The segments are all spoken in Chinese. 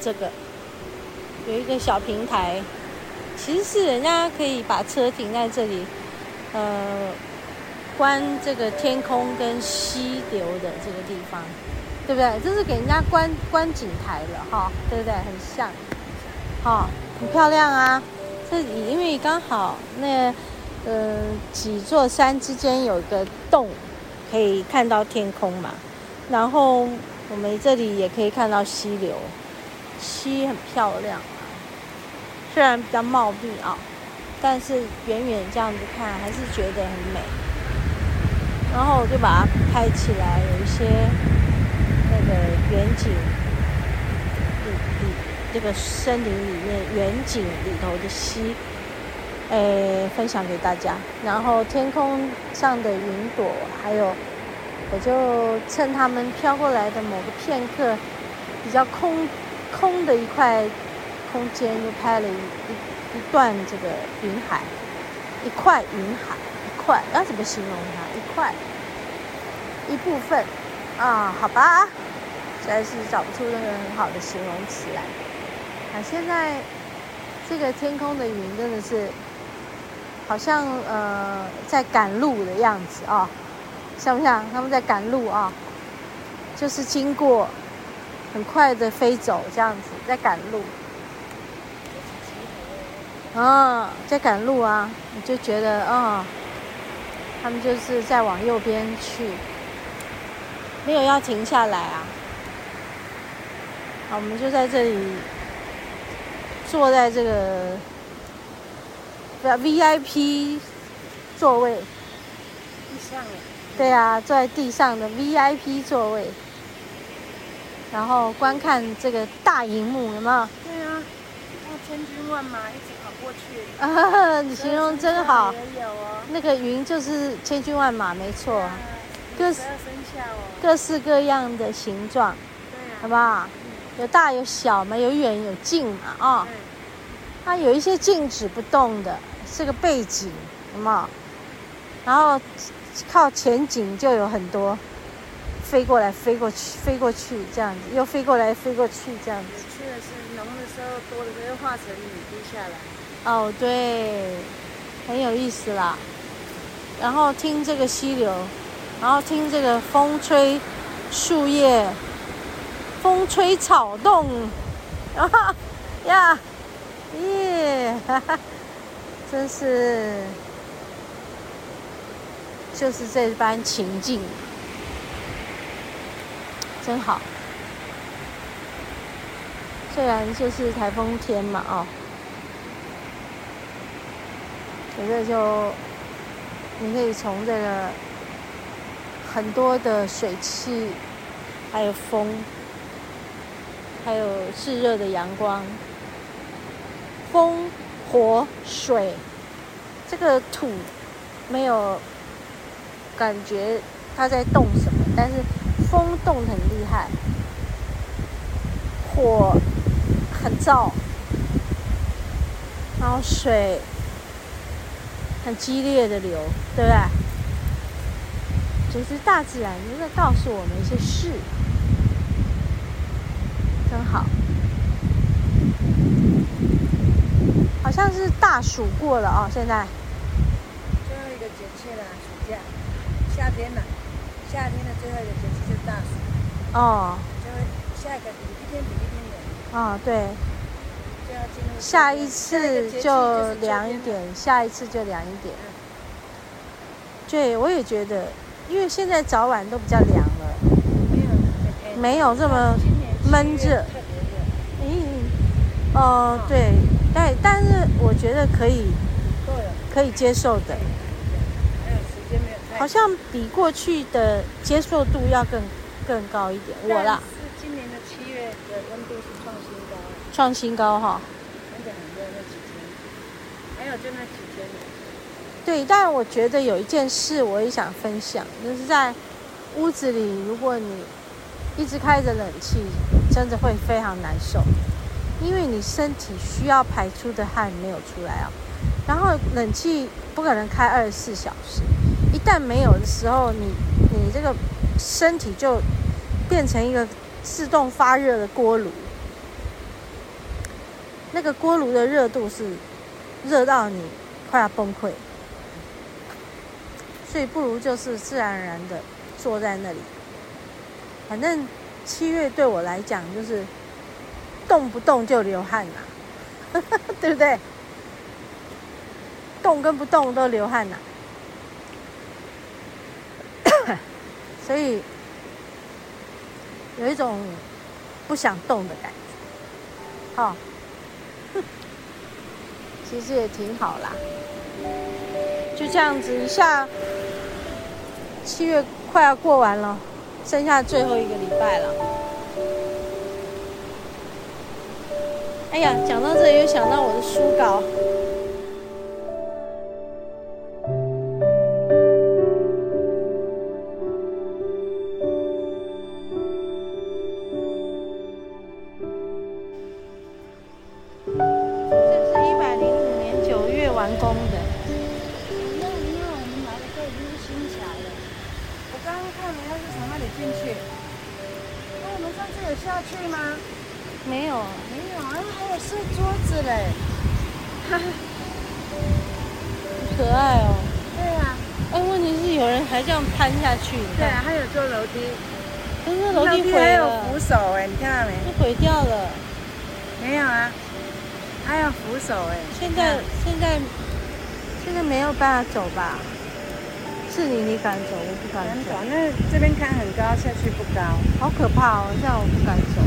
这个有一个小平台，其实是人家可以把车停在这里，呃，观这个天空跟溪流的这个地方，对不对？这是给人家观观景台了哈，对不对？很像，哈，很漂亮啊。这里因为刚好那呃几座山之间有个洞，可以看到天空嘛，然后。我们这里也可以看到溪流，溪很漂亮，虽然比较茂密啊，但是远远这样子看还是觉得很美。然后我就把它拍起来，有一些那个远景里里这个森林里面远景里头的溪，诶，分享给大家。然后天空上的云朵还有。我就趁他们飘过来的某个片刻，比较空空的一块空间，就拍了一一一段这个云海，一块云海，一块要怎么形容它？一块一部分啊，好吧，实在是找不出任何很好的形容词来。啊，现在这个天空的云真的是好像呃在赶路的样子啊。像不像他们在赶路啊？就是经过，很快的飞走这样子，在赶路。啊，在赶路啊！你就觉得啊，他们就是在往右边去，没有要停下来啊。好，我们就在这里坐在这个 VIP 座位。上对啊，坐在地上的 VIP 座位，然后观看这个大荧幕，有没有？对啊，千军万马一直跑过去。啊，你形容真好。也有哦。那个云就是千军万马，没错。各式各式各样的形状，对啊，好不好？有大有小嘛，有远有近嘛，啊。它有一些静止不动的，是个背景，有没有？然后。靠前景就有很多飞过来、飞过去、飞过去这样子，又飞过来、飞过去这样子。去的是浓的时候，多的时候化成雨滴下来。哦，对，很有意思啦。然后听这个溪流，然后听这个风吹树叶，风吹草动，啊 呀，耶，哈哈，真是。就是这般情境，真好。虽然就是台风天嘛，哦，可是就你可以从这个很多的水汽，还有风，还有炙热的阳光，风、火、水，这个土没有。感觉它在动什么，但是风动很厉害，火很燥，然后水很激烈的流，对不对？其实大自然就在告诉我们一些事，真好。好像是大暑过了啊，现在。最后一个节气了，暑假。夏天了，夏天的最后一个节气大暑。哦。就下一个比一天比一天冷。啊、哦，对。就要进入。下一次就凉一点，下一次就凉一点。对，我也觉得，因为现在早晚都比较凉了。没有。没有这么闷热。嗯。哦，对，但但是我觉得可以，可以接受的。好像比过去的接受度要更更高一点，我啦。是今年的七月的温度是创新高。创新高哈。真的很热那几天，还有就那几天。对，但我觉得有一件事我也想分享，就是在屋子里，如果你一直开着冷气，真的会非常难受，因为你身体需要排出的汗没有出来啊。然后冷气不可能开二十四小时。一旦没有的时候，你你这个身体就变成一个自动发热的锅炉，那个锅炉的热度是热到你快要崩溃，所以不如就是自然而然的坐在那里。反正七月对我来讲就是动不动就流汗呐，对不对？动跟不动都流汗呐。所以有一种不想动的感觉，好，其实也挺好啦。就这样子，一下七月快要过完了，剩下最后一个礼拜了。哎呀，讲到这里又想到我的书稿。公的。因为我们来的时候已经是新桥了我刚刚看了要是从那里进去。那我们上次有下去吗？没有。没有啊还有是桌子嘞。哈 哈可爱哦。对啊。哎问题是有人还这样攀下去对啊还有坐楼梯。楼梯口还有扶手哎你看到没？是毁掉了。没有啊还有扶手哎现在现在办法走吧，是你，你敢走，我不敢走。那这边看很高，下去不高，好可怕哦！这样我不敢走。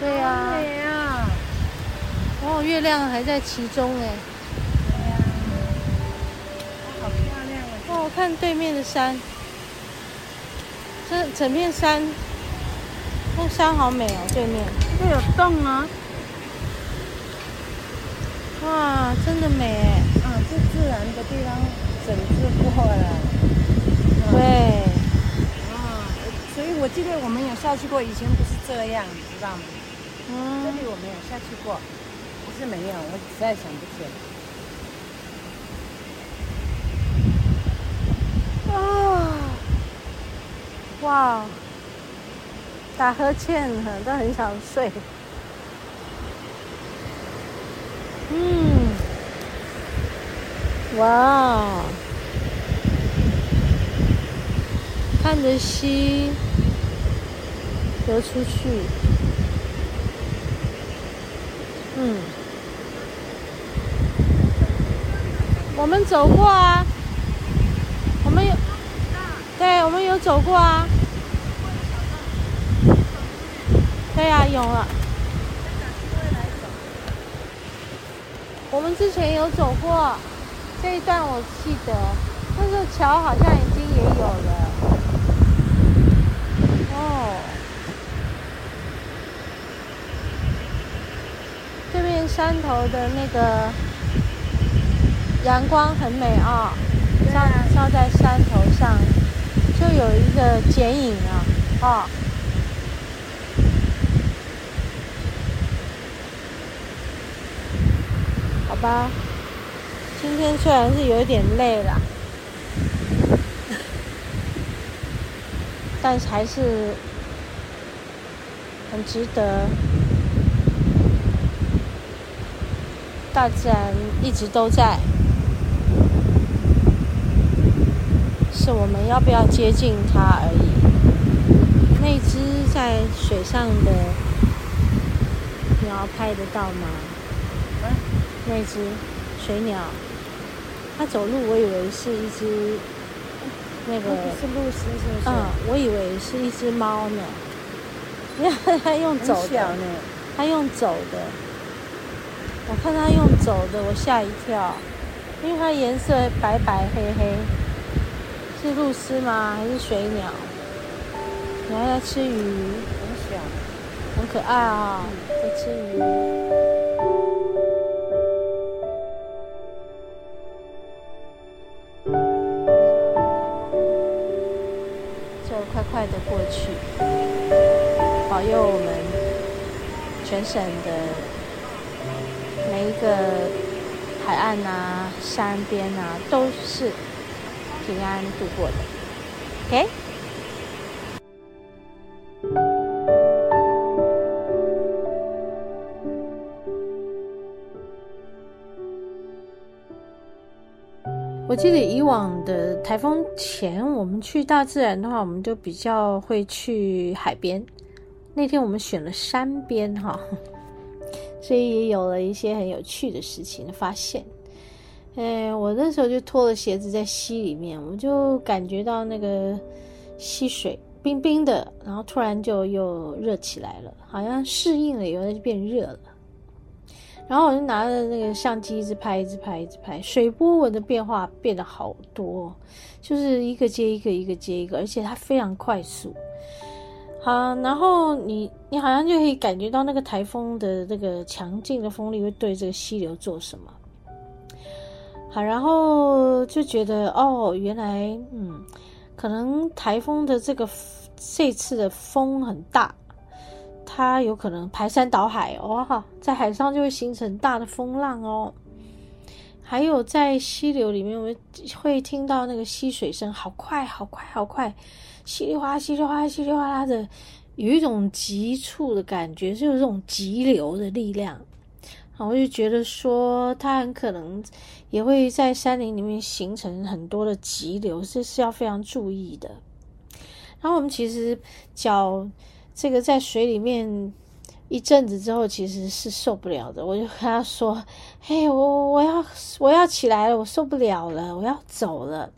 对呀。对呀。哦，月亮还在其中哎。对呀。好漂亮啊！哦，看对面的山，这整片山，那山好美哦，对面。这有洞啊。哇，真的美哎！啊，这自然的地方整治过了。对。啊，所以我记得我们有下去过，以前不是这样，你知道吗？嗯。这里我们有下去过，不是没有，我实在想不起来。啊！哇！打呵欠了，都很想睡。嗯，哇，看着溪流出去，嗯，我们走过啊，我们有，对，我们有走过啊，对呀，有了。我们之前有走过。这一段，我记得，但是桥好像已经也有了。哦，这边山头的那个阳光很美啊，照照在山头上，就有一个剪影啊，哦。吧，今天虽然是有点累了，但是还是很值得。大自然一直都在，是我们要不要接近它而已。那只在水上的鸟拍得到吗？那只水鸟，它走路，我以为是一只那个是鹭鸶，是不是？嗯，我以为是一只猫呢。因为它用走的，它用走的。我看它用走的，我吓一跳，因为它颜色白白黑黑，是鹭鸶吗？还是水鸟？你还在吃鱼，很小，很可爱啊，在吃鱼。佑我们全省的每一个海岸啊、山边啊，都是平安度过的。OK。我记得以往的台风前，我们去大自然的话，我们就比较会去海边。那天我们选了山边哈，所以也有了一些很有趣的事情发现。哎，我那时候就脱了鞋子在溪里面，我就感觉到那个溪水冰冰的，然后突然就又热起来了，好像适应了以后就变热了。然后我就拿着那个相机一直拍，一直拍，一直拍，水波纹的变化变得好多，就是一个接一个，一个接一个，而且它非常快速。好，然后你你好像就可以感觉到那个台风的那个强劲的风力会对这个溪流做什么。好，然后就觉得哦，原来嗯，可能台风的这个这次的风很大。它有可能排山倒海哦，在海上就会形成大的风浪哦。还有在溪流里面，我们会听到那个溪水声，好快，好快，好快，稀里哗啦，稀里哗啦，稀里哗啦的，有一种急促的感觉，就是这种急流的力量。然后我就觉得说，它很可能也会在山林里面形成很多的急流，这是要非常注意的。然后我们其实脚。这个在水里面一阵子之后，其实是受不了的。我就跟他说：“嘿，我我要我要起来了，我受不了了，我要走了。”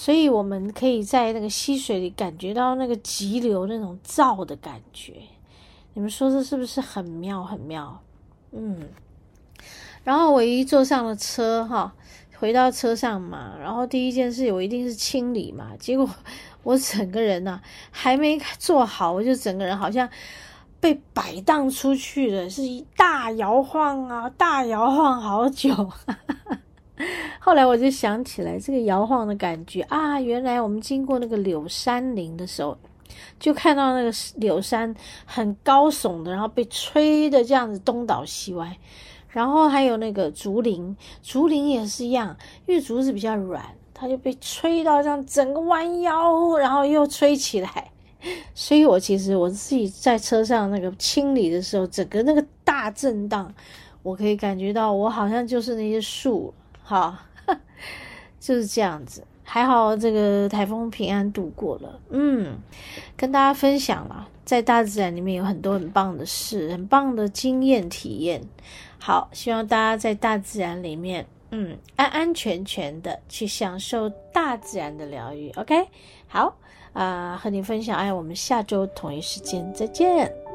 所以我们可以在那个溪水里感觉到那个急流那种躁的感觉。你们说这是不是很妙很妙？嗯。然后我一坐上了车哈，回到车上嘛，然后第一件事我一定是清理嘛，结果。我整个人呢、还没坐好，我就整个人好像被摆荡出去了，是一大摇晃啊，大摇晃好久。后来我就想起来这个摇晃的感觉啊，原来我们经过那个柳杉林的时候，就看到那个柳杉很高耸的，然后被吹的这样子东倒西歪。然后还有那个竹林，竹林也是一样，因为竹子比较软。它就被吹到这样，整个弯腰，然后又吹起来。所以我其实我自己在车上那个清理的时候，整个那个大震荡，我可以感觉到我好像就是那些树，哈，就是这样子。还好这个台风平安度过了。嗯，跟大家分享了，在大自然里面有很多很棒的事，很棒的经验体验。好，希望大家在大自然里面。嗯，安安全全的去享受大自然的疗愈。OK，好，啊、和你分享爱，我们下周同一时间再见。